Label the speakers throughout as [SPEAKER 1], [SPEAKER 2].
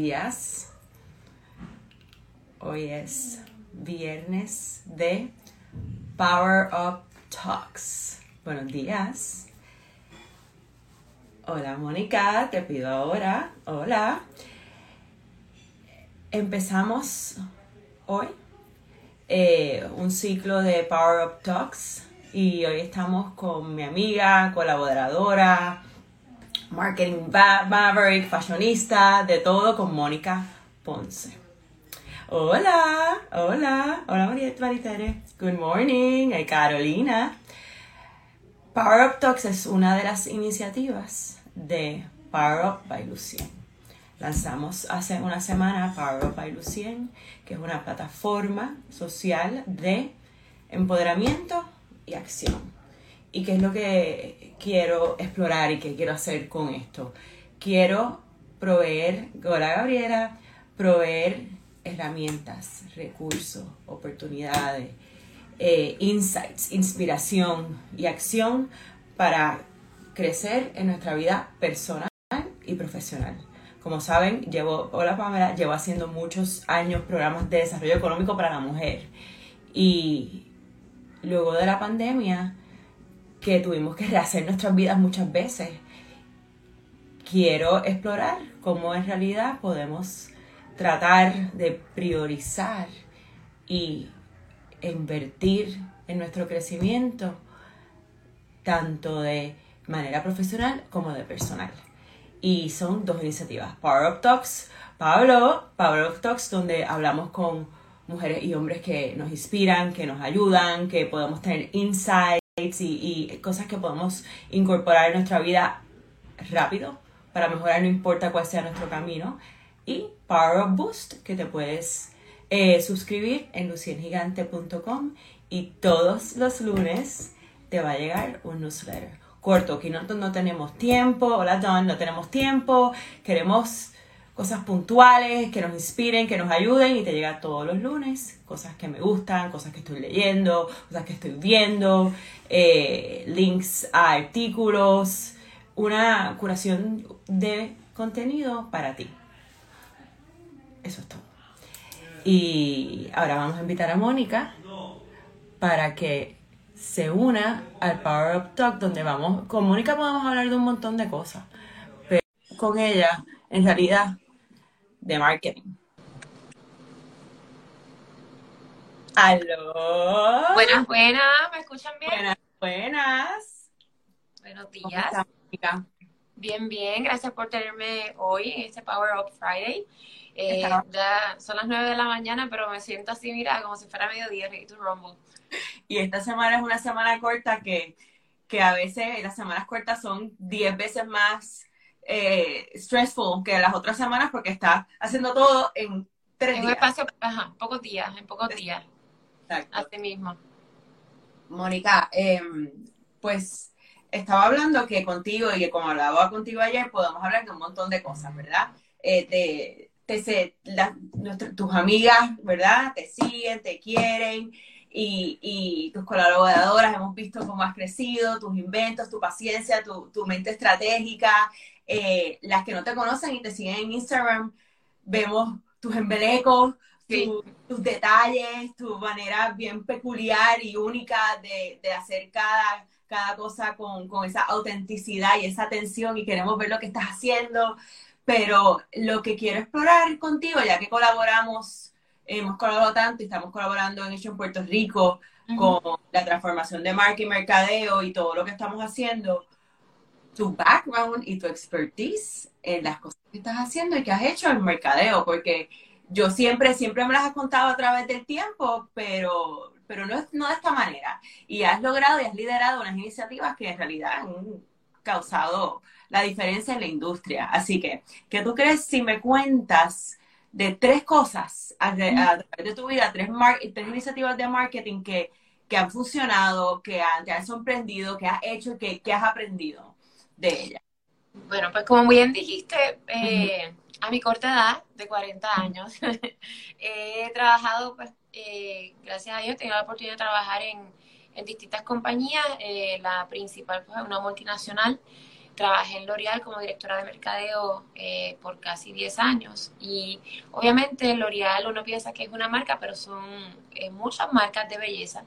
[SPEAKER 1] Días. Hoy es viernes de Power Up Talks. Buenos días. Hola Mónica, te pido ahora. Hola. Empezamos hoy eh, un ciclo de Power Up Talks y hoy estamos con mi amiga, colaboradora, marketing maverick, fashionista, de todo con Mónica Ponce. Hola, hola, hola María Maritere. Good morning, hey, Carolina. Power Up Talks es una de las iniciativas de Power Up by Lucien. Lanzamos hace una semana Power Up by Lucien, que es una plataforma social de empoderamiento y acción. ¿Y qué es lo que quiero explorar y qué quiero hacer con esto? Quiero proveer, hola Gabriela, proveer herramientas, recursos, oportunidades, eh, insights, inspiración y acción para crecer en nuestra vida personal y profesional. Como saben, llevo, hola Pamela, llevo haciendo muchos años programas de desarrollo económico para la mujer. Y luego de la pandemia, que tuvimos que rehacer nuestras vidas muchas veces, quiero explorar cómo en realidad podemos tratar de priorizar y invertir en nuestro crecimiento, tanto de manera profesional como de personal. Y son dos iniciativas, Power Up Talks, Pablo, Power Up Talks, donde hablamos con mujeres y hombres que nos inspiran, que nos ayudan, que podemos tener insights y, cosas que podemos incorporar en nuestra vida rápido para mejorar, no importa cuál sea nuestro camino. Y Power Up Boost, que te puedes eh, suscribir en luciengigante.com y todos los lunes te va a llegar un newsletter corto, que no, no tenemos tiempo, hola Don, no tenemos tiempo, queremos cosas puntuales que nos inspiren, que nos ayuden y te llega todos los lunes, cosas que me gustan, cosas que estoy leyendo, cosas que estoy viendo, eh, links a artículos, una curación de contenido para ti. Eso es todo. Y ahora vamos a invitar a Mónica para que se una al Power Up Talk donde vamos, con Mónica podemos hablar de un montón de cosas, pero con ella, en realidad, de marketing.
[SPEAKER 2] Aló. Buenas, buenas, ¿me escuchan bien?
[SPEAKER 1] Buenas, buenas.
[SPEAKER 2] Buenos días. Bien, bien, gracias por tenerme hoy en este Power Up Friday. Eh, ya son las 9 de la mañana, pero me siento así, mira, como si fuera mediodía, ready to rumble.
[SPEAKER 1] Y esta semana es una semana corta que, que a veces las semanas cortas son 10 veces más eh, stressful que las otras semanas porque está haciendo todo en tres
[SPEAKER 2] en
[SPEAKER 1] días.
[SPEAKER 2] espacio, ajá, pocos días, en pocos días. Exacto. Así mismo.
[SPEAKER 1] Mónica, eh, pues estaba hablando que contigo y que como hablaba contigo ayer, podemos hablar de un montón de cosas, ¿verdad? Eh, te, te, la, tus amigas, ¿verdad? Te siguen, te quieren, y, y, tus colaboradoras, hemos visto cómo has crecido, tus inventos, tu paciencia, tu, tu mente estratégica, eh, las que no te conocen y te siguen en Instagram, vemos tus embelecos, tus detalles, tu manera bien peculiar y única de, de hacer cada, cada cosa con, con, esa autenticidad y esa atención y queremos ver lo que estás haciendo. Pero lo que quiero explorar contigo, ya que colaboramos hemos colaborado tanto y estamos colaborando en Hecho en Puerto Rico con la transformación de marca y mercadeo y todo lo que estamos haciendo, tu background y tu expertise en las cosas que estás haciendo y que has hecho en mercadeo, porque yo siempre, siempre me las has contado a través del tiempo, pero, pero no, no de esta manera. Y has logrado y has liderado unas iniciativas que en realidad han causado la diferencia en la industria. Así que, ¿qué tú crees si me cuentas de tres cosas a, través de tu vida, tres, tres iniciativas de marketing que, que han funcionado, que te han sorprendido, que has hecho, que, que has aprendido de ellas.
[SPEAKER 2] Bueno, pues como bien dijiste, eh, a mi corta edad, de 40 años, he trabajado, pues, eh, gracias a Dios, he tenido la oportunidad de trabajar en, en distintas compañías. Eh, la principal, pues, una multinacional trabajé en L'Oreal como directora de mercadeo eh, por casi 10 años y obviamente L'Oreal uno piensa que es una marca, pero son muchas marcas de belleza.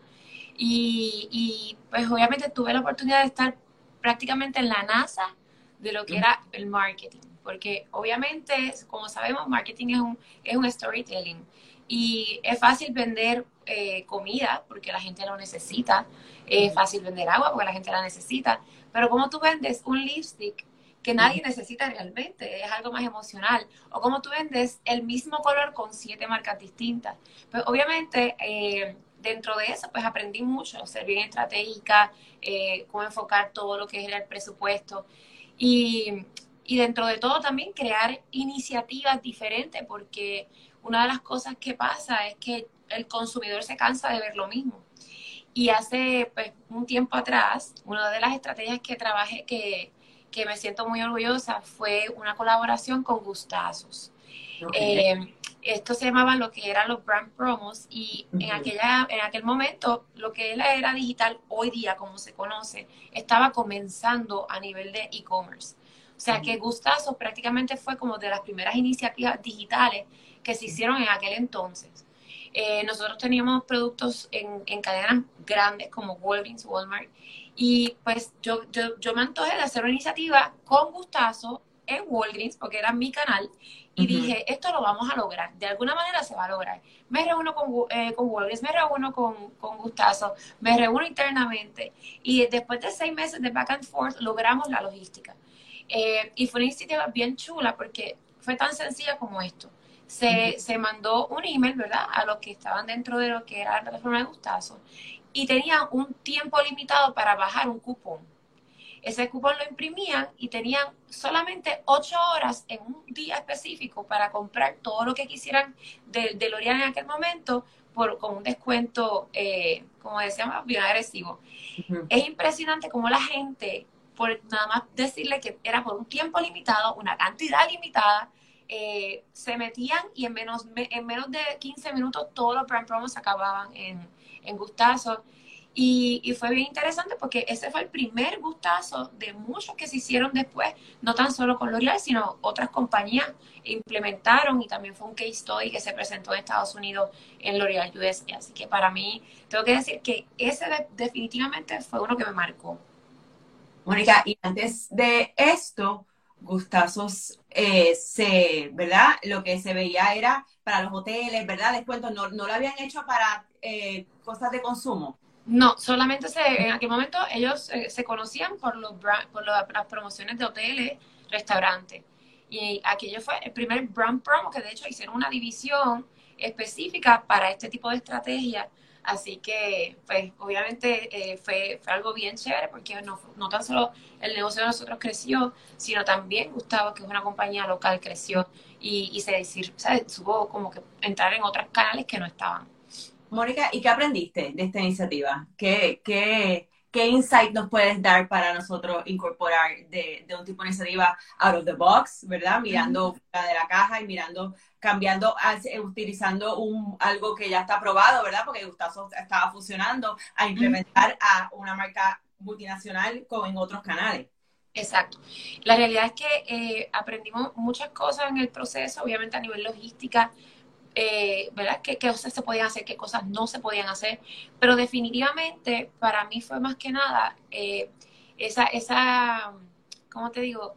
[SPEAKER 2] Y, pues obviamente tuve la oportunidad de estar prácticamente en la NASA de lo que era el marketing, porque obviamente, como sabemos, marketing es un, es un storytelling y es fácil vender eh, comida porque la gente lo necesita, es fácil vender agua porque la gente la necesita, pero como tú vendes un lipstick que nadie necesita realmente, es algo más emocional, o como tú vendes el mismo color con siete marcas distintas. Pues obviamente eh, dentro de eso pues aprendí mucho, ser bien estratégica, eh, cómo enfocar todo lo que era el presupuesto y, y dentro de todo también crear iniciativas diferentes porque una de las cosas que pasa es que el consumidor se cansa de ver lo mismo. Y hace pues, un tiempo atrás, una de las estrategias que trabajé, que, que me siento muy orgullosa, fue una colaboración con Gustazos. Eh, esto se llamaba lo que eran los brand promos y en, aquella, en aquel momento lo que es la era digital hoy día, como se conoce, estaba comenzando a nivel de e-commerce. O sea que Gustazos prácticamente fue como de las primeras iniciativas digitales que se hicieron en aquel entonces. Eh, nosotros teníamos productos en, en, cadenas grandes como Walgreens, Walmart, y pues yo, yo, yo me antojé de hacer una iniciativa con gustazo en Walgreens, porque era mi canal, y dije, esto lo vamos a lograr, de alguna manera se va a lograr. Me reúno con, eh, con Walgreens, me reúno con, con Gustazo, me reúno internamente, y después de seis meses de back and forth logramos la logística. Eh, y fue una iniciativa bien chula porque fue tan sencilla como esto se, se mandó un email, ¿verdad?, a los que estaban dentro de lo que era la plataforma de Gustazo y tenían un tiempo limitado para bajar un cupón. Ese cupón lo imprimían y tenían solamente ocho horas en un día específico para comprar todo lo que quisieran de, de L'Oreal en aquel momento por, con un descuento, eh, como decíamos, bien agresivo. Es impresionante cómo la gente, por nada más decirle que era por un tiempo limitado, una cantidad limitada, eh, se metían y en menos, en menos de 15 minutos todos los brand promos acababan en, en gustazo. Y, y, fue bien interesante porque ese fue el primer gustazo de muchos que se hicieron después, no tan solo con L'Oreal, sino otras compañías implementaron y también fue un case study que se presentó en Estados Unidos en L'Oreal US. Así que para mí, tengo que decir que ese definitivamente fue uno que me marcó.
[SPEAKER 1] Mónica, y antes de esto, gustazos eh, se, ¿verdad? Lo que se veía era para los hoteles, ¿verdad? Descuentos, no, no lo habían hecho para eh, cosas de consumo.
[SPEAKER 2] No, solamente se, en aquel momento ellos eh, se conocían por, los por las promociones de hoteles, restaurantes. Y aquello fue el primer brand promo que de hecho hicieron una división específica para este tipo de estrategia Así que, pues, obviamente eh, fue, fue, algo bien chévere porque no, no tan solo el negocio de nosotros creció, sino también Gustavo, que es una compañía local, creció y, y se decir, ¿sabes? supo como que entrar en otros canales que no estaban.
[SPEAKER 1] Mónica, ¿y qué aprendiste de esta iniciativa? ¿Qué, qué, qué insight nos puedes dar para nosotros incorporar de, de un tipo de iniciativa out of the box, ¿verdad? Mirando fuera de la caja y mirando cambiando, eh, utilizando un, algo que ya está probado, ¿verdad? Porque Gustavo estaba funcionando, a implementar a una marca multinacional con, en otros canales.
[SPEAKER 2] Exacto. La realidad es que eh, aprendimos muchas cosas en el proceso, obviamente a nivel logística, eh, ¿verdad? ¿Qué, ¿Qué, cosas se podían hacer, qué cosas no se podían hacer, pero definitivamente para mí fue más que nada esa, esa, ¿cómo te digo?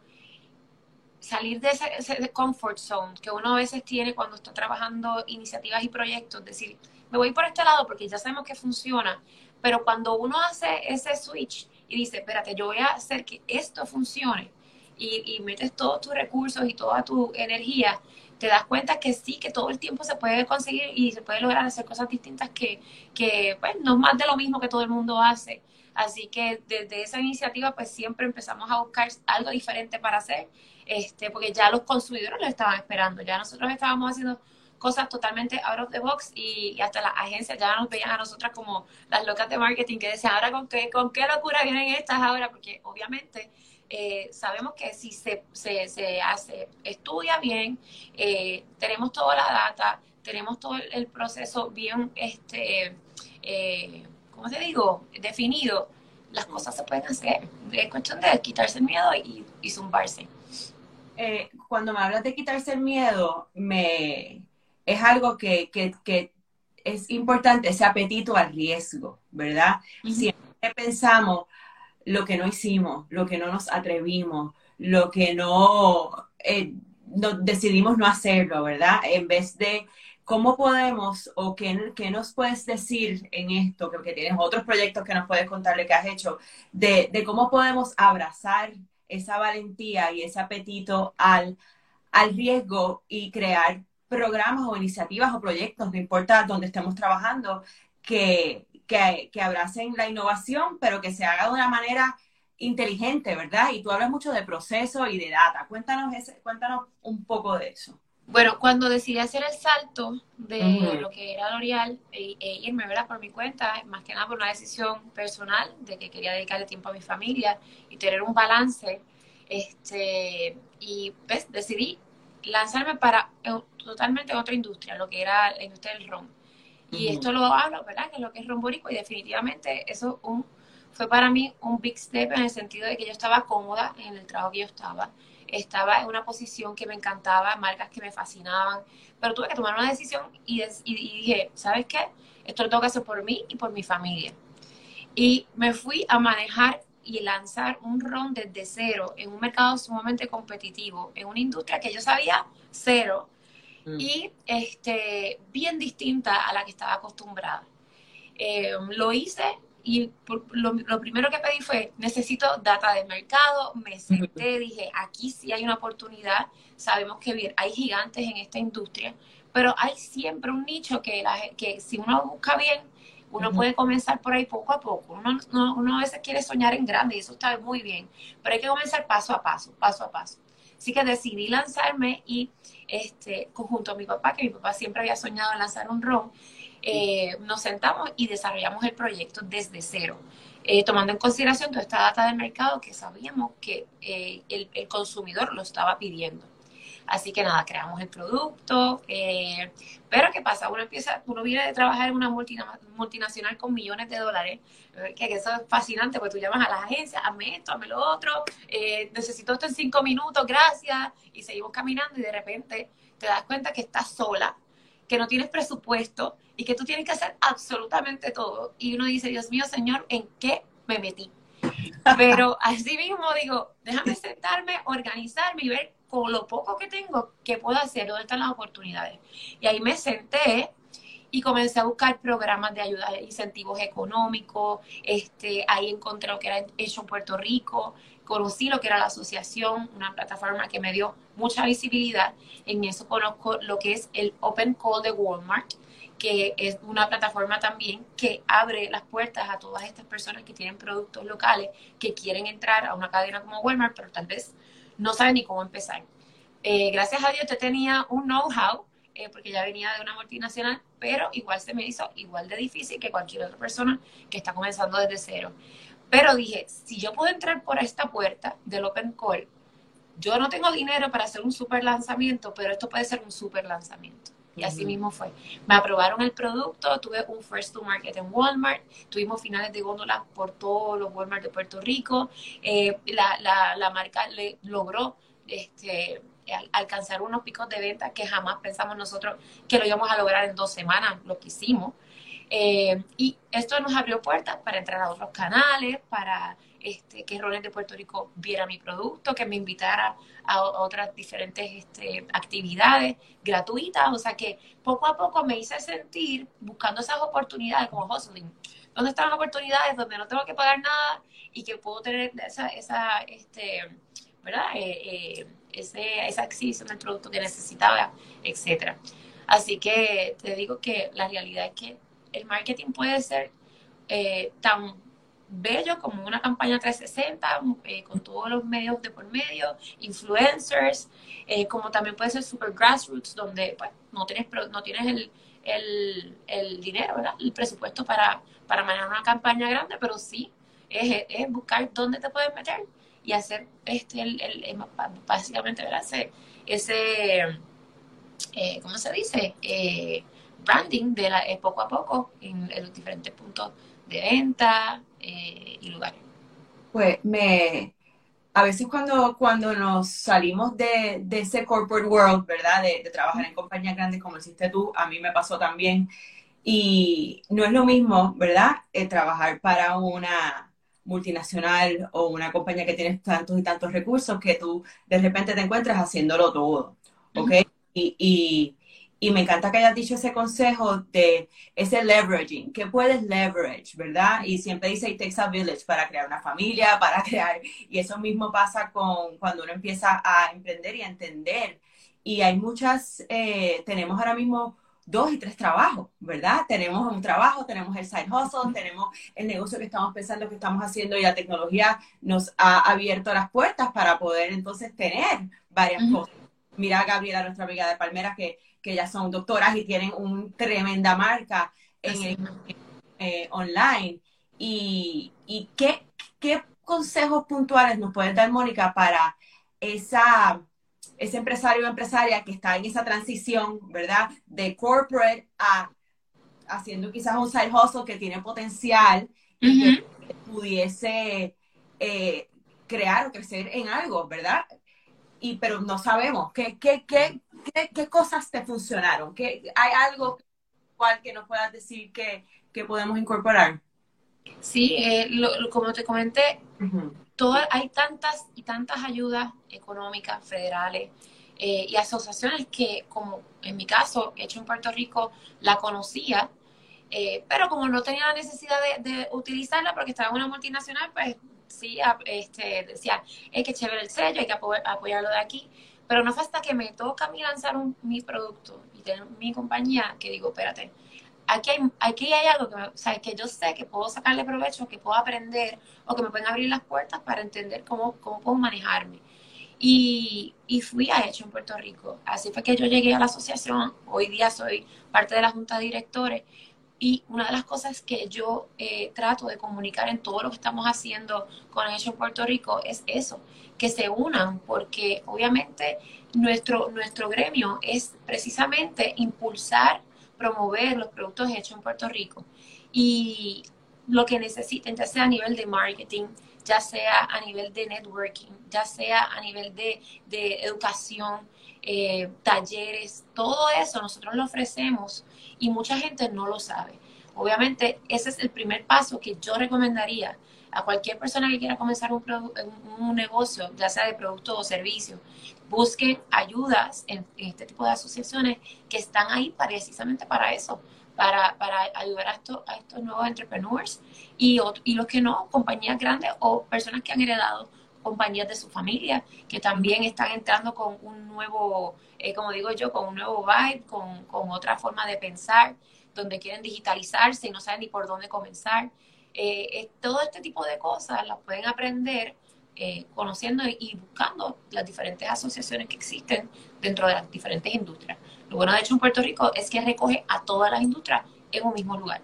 [SPEAKER 2] salir de ese, comfort zone que uno a veces tiene cuando está trabajando iniciativas y proyectos, decir, me voy por este lado porque ya sabemos que funciona, pero cuando uno hace ese switch y dice, espérate, yo voy a hacer que esto funcione y, metes todos tus recursos y toda tu energía, te das cuenta que sí, que todo el tiempo se puede conseguir y se puede lograr hacer cosas distintas que, que pues, no es más de lo mismo que todo el mundo hace. Así que desde esa iniciativa, pues siempre empezamos a buscar algo diferente para hacer este, porque ya los consumidores lo estaban esperando, ya nosotros estábamos haciendo cosas totalmente out of the box y, hasta las agencias ya nos veían a nosotras como las locas de marketing que decían, ahora con qué, con qué locura vienen estas ahora, porque obviamente eh, sabemos que si se, se, se hace, estudia bien, eh, tenemos toda la data, tenemos todo el, proceso bien, este, eh, ¿cómo te digo?, definido las cosas se pueden hacer. Es cuestión de quitarse el miedo y, y zumbarse.
[SPEAKER 1] Eh, cuando me hablas de quitarse el miedo, me es algo que, es importante, ese apetito al riesgo, ¿verdad? Siempre pensamos lo que no hicimos, lo que no nos atrevimos, lo que no, eh, no decidimos no hacerlo, ¿verdad? En vez de ¿Cómo podemos o qué, qué, nos puedes decir en esto, que, tienes otros proyectos que nos puedes contar de que has hecho, de, cómo podemos abrazar esa valentía y ese apetito al, al riesgo y crear programas o iniciativas o proyectos, no importa dónde estemos trabajando, que, que, que abracen la innovación, pero que se haga de una manera inteligente, ¿verdad? Y tú hablas mucho de proceso y de data. Cuéntanos, ese, cuéntanos un poco de eso.
[SPEAKER 2] Bueno, cuando decidí hacer el salto de lo que era L'Oreal e, e, irme, ¿verdad? Por mi cuenta, más que nada por una decisión personal de que quería dedicarle tiempo a mi familia y tener un balance, este, y pues decidí lanzarme para totalmente otra industria, lo que era la industria del ron. Y esto lo hablo, ¿verdad? Que es lo que es ron borico y definitivamente eso un, fue para mí un big step en el sentido de que yo estaba cómoda en el trabajo que yo estaba estaba en una posición que me encantaba, marcas que me fascinaban, pero tuve que tomar una decisión y, dije, ¿sabes qué? Esto lo tengo que hacer por mí y por mi familia. Y me fui a manejar y lanzar un ron desde cero en un mercado sumamente competitivo, en una industria que yo sabía cero mm. y este, bien distinta a la que estaba acostumbrada. Eh, lo hice y lo, primero que pedí fue, necesito data de mercado, me senté, dije, aquí sí hay una oportunidad, sabemos que hay gigantes en esta industria, pero hay siempre un nicho que, que si uno busca bien, uno puede comenzar por ahí poco a poco. Uno, uno, a veces quiere soñar en grande y eso está muy bien, pero hay que comenzar paso a paso, paso a paso. Así que decidí lanzarme y este, junto a mi papá, que mi papá siempre había soñado en lanzar un ron, eh, nos sentamos y desarrollamos el proyecto desde cero, eh, tomando en consideración toda esta data del mercado que sabíamos que eh, el, consumidor lo estaba pidiendo. Así que nada, creamos el producto. pero ¿qué pasa? Uno empieza, uno viene de trabajar en una multinacional con millones de dólares, que, eso es fascinante, porque tú llamas a las agencias, hazme esto, hazme lo otro, necesito esto en cinco minutos, gracias, y seguimos caminando y de repente te das cuenta que estás sola, que no tienes presupuesto, y que tú tienes que hacer absolutamente todo. Y uno dice, Dios mío, Señor, ¿en qué me metí? Pero así mismo digo, déjame sentarme, organizarme y ver con lo poco que tengo, qué puedo hacer, dónde están las oportunidades. Y ahí me senté y comencé a buscar programas de ayuda, incentivos económicos, este, ahí encontré lo que era hecho en Puerto Rico, conocí lo que era la asociación, una plataforma que me dio mucha visibilidad, en eso conozco lo que es el Open Call de Walmart, que es una plataforma también que abre las puertas a todas estas personas que tienen productos locales, que quieren entrar a una cadena como Walmart, pero tal vez no saben ni cómo empezar. Eh, gracias a Dios yo tenía un know-how, eh, porque ya venía de una multinacional, pero igual se me hizo igual de difícil que cualquier otra persona que está comenzando desde cero. Pero dije, si yo puedo entrar por esta puerta del Open Call, yo no tengo dinero para hacer un super lanzamiento, pero esto puede ser un super lanzamiento. Y así mismo fue. Me aprobaron el producto, tuve un first to market en Walmart, tuvimos finales de góndola por todos los Walmart de Puerto Rico. Eh, la, la, la, marca le logró este, alcanzar unos picos de venta que jamás pensamos nosotros que lo íbamos a lograr en dos semanas, lo que hicimos. Eh, y esto nos abrió puertas para entrar a otros canales, para este, que Roles de Puerto Rico viera mi producto, que me invitara a, otras diferentes este, actividades gratuitas. O sea que poco a poco me hice sentir buscando esas oportunidades como hustling. ¿Dónde están las oportunidades donde no tengo que pagar nada y que puedo tener esa, esa este, ¿verdad? Eh, eh, ese, esa adquisición del producto que necesitaba, etcétera. Así que te digo que la realidad es que el marketing puede ser eh, tan bello como una campaña 360 eh, con todos los medios de por medio, influencers, eh, como también puede ser super grassroots donde pues, no tienes, no tienes el, dinero, el presupuesto para, para manejar una campaña grande, pero sí es, buscar dónde te puedes meter y hacer este el, el básicamente ese, ese ¿cómo se dice? branding de la, poco a poco en los diferentes puntos de venta eh, y lugares.
[SPEAKER 1] pues me, a veces cuando, cuando nos salimos de, ese corporate world, ¿verdad? De, trabajar en compañías grandes como hiciste tú, a mí me pasó también. Y no es lo mismo, ¿verdad? Eh, trabajar para una multinacional o una compañía que tiene tantos y tantos recursos que tú de repente te encuentras haciéndolo todo, ¿ok? y, y me encanta que hayas dicho ese consejo de ese leveraging, que puedes leverage, ¿verdad? Y siempre dice, it takes a village para crear una familia, para crear, y eso mismo pasa con cuando uno empieza a emprender y a entender. Y hay muchas, eh, tenemos ahora mismo dos y tres trabajos, ¿verdad? Tenemos un trabajo, tenemos el side hustle, tenemos el negocio que estamos pensando que estamos haciendo y la tecnología nos ha abierto las puertas para poder entonces tener varias cosas. Mira a Gabriela, nuestra amiga de Palmera, que que ya son doctoras y tienen una tremenda marca en eh, online. ¿Y, qué, consejos puntuales nos puede dar, Mónica, para esa, ese empresario o empresaria que está en esa transición, ¿verdad? De corporate a haciendo quizás un side hustle que tiene potencial y que pudiese eh, crear o crecer en algo, ¿verdad? Y, pero no sabemos qué, qué, qué, ¿qué, cosas te funcionaron? ¿Qué, ¿Hay algo cual que nos puedas decir que, podemos incorporar?
[SPEAKER 2] Sí, eh, como te comenté, hay tantas y tantas ayudas económicas, federales eh, y asociaciones que, como en mi caso, hecho en Puerto Rico, la conocía, eh, pero como no tenía la necesidad de, utilizarla porque estaba en una multinacional, pues sí, este, decía, hay que chévere el sello, hay que apoyarlo de aquí. Pero no fue hasta que me toca a mí lanzar un, mi producto y tener mi compañía que digo, espérate, aquí hay, aquí hay algo que, o sea, que yo sé que puedo sacarle provecho, que puedo aprender o que me pueden abrir las puertas para entender cómo, cómo puedo manejarme. Y, y, fui a hecho en Puerto Rico. Así fue que yo llegué a la asociación. Hoy día soy parte de la junta de directores. Y una de las cosas que yo eh, trato de comunicar en todo lo que estamos haciendo con Hecho en Puerto Rico es eso, que se unan, porque obviamente nuestro, nuestro gremio es precisamente impulsar, promover los productos hechos en Puerto Rico. Y lo que necesiten, ya sea a nivel de marketing, ya sea a nivel de networking, ya sea a nivel de, educación, eh, talleres, todo eso nosotros lo ofrecemos y mucha gente no lo sabe. Obviamente, ese es el primer paso que yo recomendaría a cualquier persona que quiera comenzar un, un negocio, ya sea de producto o servicio. Busque ayudas en, este tipo de asociaciones que están ahí precisamente para eso, para, ayudar a, a estos nuevos entrepreneurs y, y los que no, compañías grandes o personas que han heredado compañías de su familia que también están entrando con un nuevo, eh, como digo yo, con un nuevo vibe, con, otra forma de pensar, donde quieren digitalizarse y no saben ni por dónde comenzar. Eh, todo este tipo de cosas las pueden aprender eh, conociendo y buscando las diferentes asociaciones que existen dentro de las diferentes industrias. Lo bueno de hecho en Puerto Rico es que recoge a todas las industrias en un mismo lugar.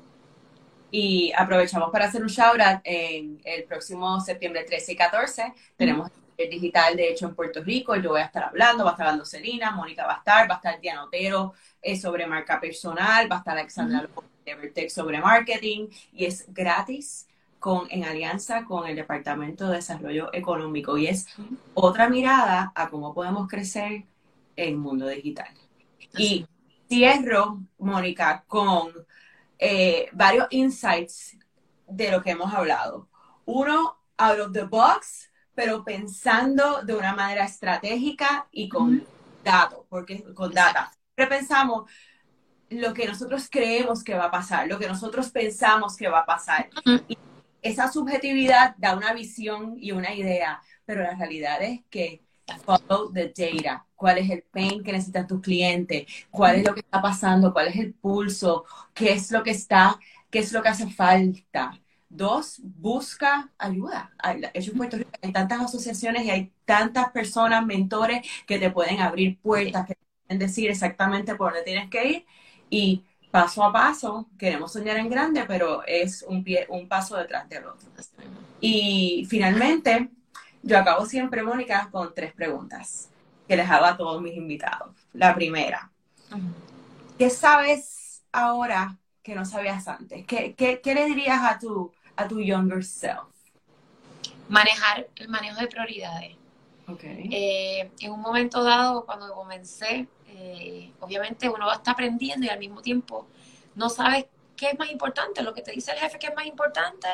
[SPEAKER 1] Y aprovechamos para hacer un shout out en el próximo septiembre 13 y 14. Tenemos el digital, de hecho, en Puerto Rico. Yo voy a estar hablando, va a estar hablando Selina, Mónica va a estar, va a estar Diana Otero eh, sobre marca personal, va a estar Alexandra de Evertech sobre marketing y es gratis con, en alianza con el Departamento de Desarrollo Económico y es otra mirada a cómo podemos crecer en el mundo digital. Y cierro, Mónica, con eh, varios insights de lo que hemos hablado. Uno, out of the box, pero pensando de una manera estratégica y con datos, porque con data. Siempre pensamos lo que nosotros creemos que va a pasar, lo que nosotros pensamos que va a pasar. y esa subjetividad da una visión y una idea, pero la realidad es que follow the data. ¿Cuál es el pain que necesitan tus clientes? ¿Cuál es lo que está pasando? ¿Cuál es el pulso? ¿Qué es lo que está? ¿Qué es lo que hace falta? Dos, busca ayuda. Hay tantas asociaciones y hay tantas personas, mentores que te pueden abrir puertas, que te pueden decir exactamente por dónde tienes que ir. Y paso a paso, queremos soñar en grande, pero es un, pie, un paso detrás del otro. Y finalmente, yo acabo siempre, Mónica, con tres preguntas que les hago a todos mis invitados. La primera, ¿qué sabes ahora que no sabías antes? ¿Qué, le dirías a tu, a tu younger self?
[SPEAKER 2] manejar el manejo de prioridades. Eh, en un momento dado, cuando comencé, eh, obviamente uno va a estar aprendiendo y al mismo tiempo no sabes qué es más importante, lo que te dice el jefe que es más importante,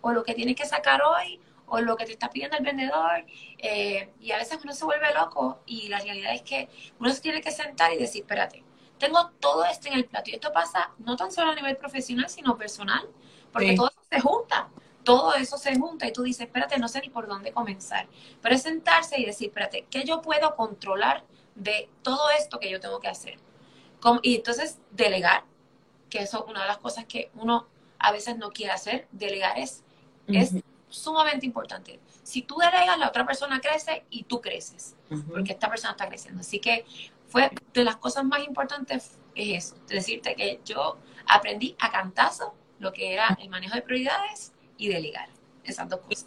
[SPEAKER 2] o lo que tienes que sacar hoy, o lo que te está pidiendo el vendedor. Eh, y a veces uno se vuelve loco y la realidad es que uno se tiene que sentar y decir, espérate, tengo todo esto en el plato. Y esto pasa no tan solo a nivel profesional, sino personal, porque todo eso se junta. Todo eso se junta y tú dices, espérate, no sé ni por dónde comenzar. Pero es sentarse y decir, espérate, ¿qué yo puedo controlar de todo esto que yo tengo que hacer? Y entonces delegar, que eso es una de las cosas que uno a veces no quiere hacer. Delegar es, es sumamente importante. Si tú delegas, la otra persona crece y tú creces, porque esta persona está creciendo. Así que fue de las cosas más importantes es eso, decirte que yo aprendí a cantazo lo que era el manejo de prioridades y delegar, esas dos cosas.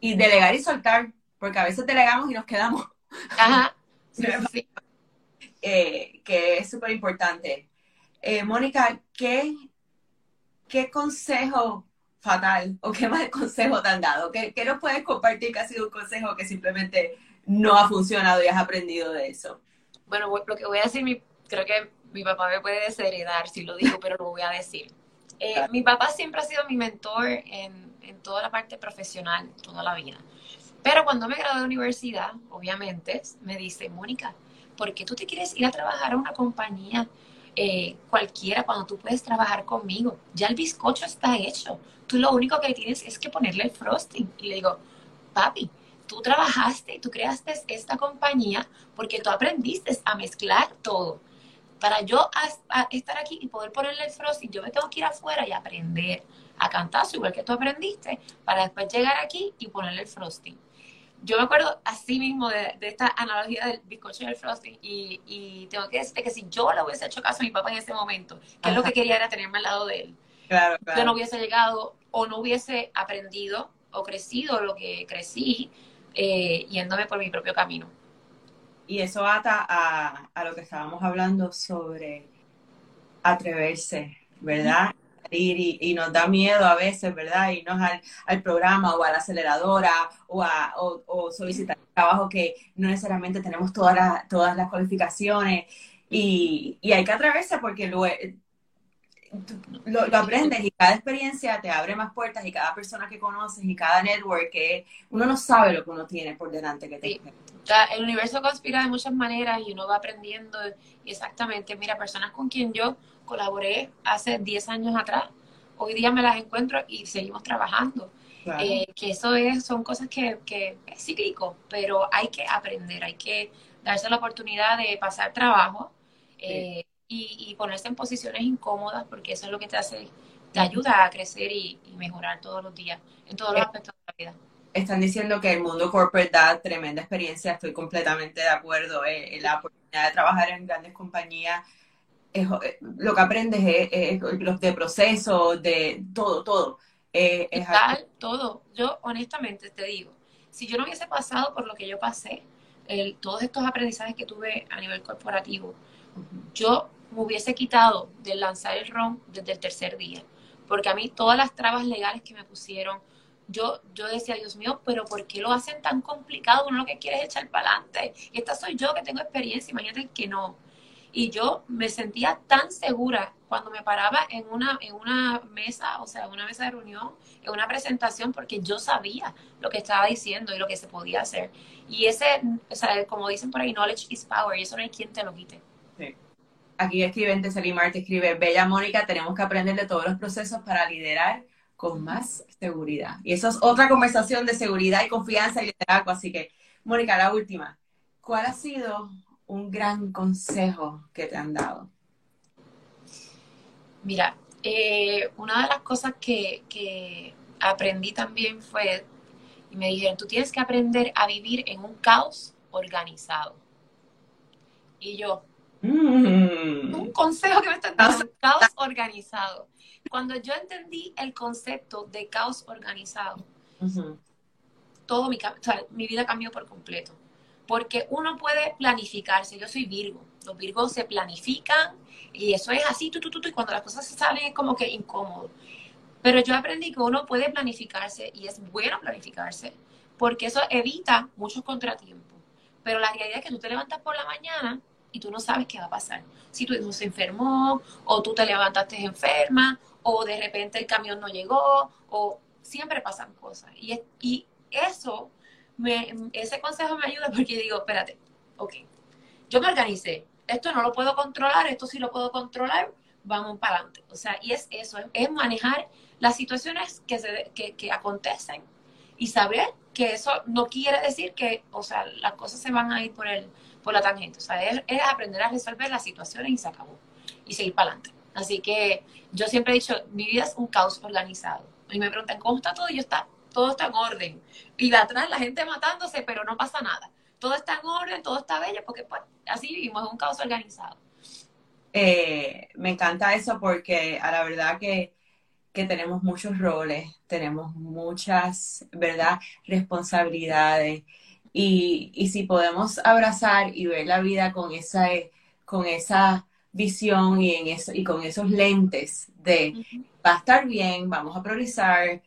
[SPEAKER 1] Y delegar y soltar, porque a veces delegamos y nos quedamos.
[SPEAKER 2] Ajá.
[SPEAKER 1] Eh, que es súper importante. Eh, Mónica, ¿qué, ¿qué consejo fatal o qué más consejo te han dado? ¿Qué, ¿Qué, nos puedes compartir que ha sido un consejo que simplemente no ha funcionado y has aprendido de eso?
[SPEAKER 2] Bueno, lo que voy a decir, mi, creo que mi papá me puede desheredar si lo digo, pero lo voy a decir. Eh, mi papá siempre ha sido mi mentor en, en toda la parte profesional, toda la vida. Pero cuando me gradué de universidad, obviamente, me dice, Mónica, ¿por qué tú te quieres ir a trabajar a una compañía eh, cualquiera cuando tú puedes trabajar conmigo? Ya el bizcocho está hecho. Tú lo único que tienes es que ponerle el frosting. Y le digo, papi, tú trabajaste, tú creaste esta compañía porque tú aprendiste a mezclar todo. Para yo estar aquí y poder ponerle el frosting, yo me tengo que ir afuera y aprender a cantar, igual que tú aprendiste, para después llegar aquí y ponerle el frosting. Yo me acuerdo así mismo de, esta analogía del bizcocho y el frosting y, tengo que decirte que si yo le hubiese hecho caso a mi papá en ese momento, que es lo que quería era tenerme al lado de él, yo no hubiese llegado o no hubiese aprendido o crecido lo que crecí eh, yéndome por mi propio camino.
[SPEAKER 1] Y eso ata a, lo que estábamos hablando sobre atreverse, ¿verdad? Y, y, nos da miedo a veces, ¿verdad? Irnos al, al programa o a la aceleradora o, a, o, solicitar trabajo que no necesariamente tenemos todas todas las cualificaciones. Y, y hay que atreverse porque luego lo, aprendes y cada experiencia te abre más puertas y cada persona que conoces y cada network que uno no sabe lo que uno tiene por delante que te
[SPEAKER 2] el universo conspira de muchas maneras y uno va aprendiendo exactamente. Mira, personas con quien yo colaboré hace 10 años atrás, hoy día me las encuentro y seguimos trabajando. Eh, que eso es, son cosas que, que es cíclico, pero hay que aprender, hay que darse la oportunidad de pasar trabajo. Eh, y, ponerse en posiciones incómodas, porque eso es lo que te hace, te ayuda a crecer y, mejorar todos los días, en todos los eh, aspectos de la vida.
[SPEAKER 1] Están diciendo que el mundo corporate da tremenda experiencia, estoy completamente de acuerdo. Eh, la oportunidad de trabajar en grandes compañías, eh, lo que aprendes es, los de proceso, de todo, todo.
[SPEAKER 2] es Tal, todo. Yo honestamente te digo, si yo no hubiese pasado por lo que yo pasé, el, todos estos aprendizajes que tuve a nivel corporativo, yo me hubiese quitado de lanzar el ROM desde el tercer día. Porque a mí todas las trabas legales que me pusieron, yo, yo decía, Dios mío, pero ¿por qué lo hacen tan complicado? Uno lo que quiere es echar para adelante. Y esta soy yo que tengo experiencia, imagínate que no. Y yo me sentía tan segura cuando me paraba en una, en una mesa, o sea, una mesa de reunión, en una presentación, porque yo sabía lo que estaba diciendo y lo que se podía hacer. Y ese, o sea, como dicen por ahí, knowledge is power, y eso no hay quien te lo quite
[SPEAKER 1] aquí escribe Tesselimar, te escribe, Bella Mónica, tenemos que aprender de todos los procesos para liderar con más seguridad. Y eso es otra conversación de seguridad y confianza y liderazgo. Así que, Mónica, la última. ¿Cuál ha sido un gran consejo que te han dado?
[SPEAKER 2] Mira, eh, una de las cosas que, que aprendí también fue, y me dijeron, tú tienes que aprender a vivir en un caos organizado. Y yo, Mm. Un consejo que me están dando, caos organizado. Cuando yo entendí el concepto de caos organizado, todo mi, mi vida cambió por completo. Porque uno puede planificarse. Yo soy Virgo. Los Virgos se planifican y eso es así, tú, tú, tú, y cuando las cosas se salen es como que incómodo. Pero yo aprendí que uno puede planificarse y es bueno planificarse, porque eso evita muchos contratiempos. Pero la realidad es que tú te levantas por la mañana y tú no sabes qué va a pasar. Si tu hijo se enfermó, o tú te levantaste enferma, o de repente el camión no llegó, o siempre pasan cosas. Y, y eso, me, ese consejo me ayuda porque digo, espérate, ok, yo me organicé, esto no lo puedo controlar, esto sí lo puedo controlar, vamos para adelante. O sea, y es eso, es, manejar las situaciones que, se, que, que acontecen y saber que eso no quiere decir que, o sea, las cosas se van a ir por el por la tangente. O sea, es, aprender a resolver las situaciones y se acabó. Y seguir para adelante. Así que yo siempre he dicho, mi vida es un caos organizado. Y me preguntan, ¿cómo está todo? Y yo está, todo está en orden. Y de atrás la gente matándose, pero no pasa nada. Todo está en orden, todo está bello, porque pues así vivimos, es un caos organizado.
[SPEAKER 1] Eh, me encanta eso porque a la verdad que, que tenemos muchos roles, tenemos muchas, ¿verdad?, responsabilidades y, y si podemos abrazar y ver la vida con esa, con esa visión y, en eso, y con esos lentes de va a estar bien, vamos a priorizar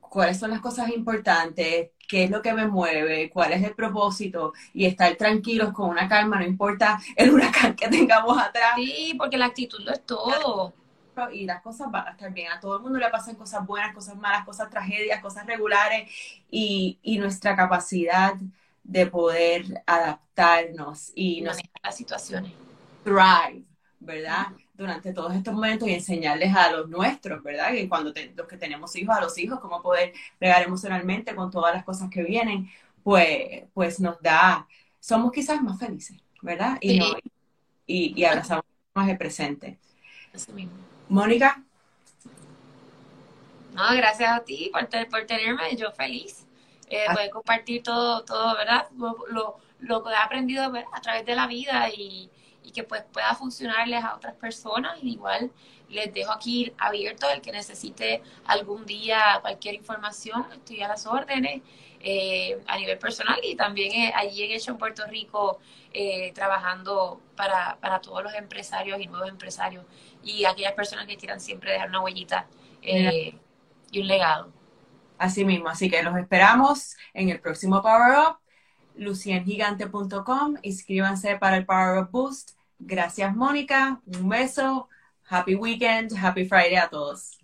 [SPEAKER 1] cuáles son las cosas importantes, qué es lo que me mueve, cuál es el propósito y estar tranquilos con una calma, no importa el huracán que tengamos atrás.
[SPEAKER 2] Sí, porque la actitud lo es todo
[SPEAKER 1] y las cosas van a estar bien. A todo el mundo le pasan cosas buenas, cosas malas, cosas tragedias, cosas regulares y, nuestra capacidad de poder adaptarnos y
[SPEAKER 2] nos las situaciones.
[SPEAKER 1] Thrive, ¿verdad? Durante todos estos momentos y enseñarles a los nuestros, ¿verdad? Y cuando los que tenemos hijos, a los hijos, cómo poder regar emocionalmente con todas las cosas que vienen, pues, pues nos da, somos quizás más felices, ¿verdad? Y, y, y abrazamos más el presente.
[SPEAKER 2] Así mismo.
[SPEAKER 1] Mónica.
[SPEAKER 2] No, gracias a ti por, por tenerme, yo feliz. Eh, ah. Poder compartir todo, todo, ¿verdad? Lo, lo, que he aprendido a través de la vida y, y, que pues pueda funcionarles a otras personas. igual les dejo aquí abierto el que necesite algún día cualquier información, estoy a las órdenes eh, a nivel personal y también eh, allí en hecho en Puerto Rico eh, trabajando para, para todos los empresarios y nuevos empresarios y aquellas personas que quieran siempre dejar una huellita y un legado.
[SPEAKER 1] Así mismo, así que los esperamos en el próximo Power Up, luciengigante.com, inscríbanse para el Power Up Boost. Gracias, Mónica. Un beso. Happy weekend, happy Friday a todos.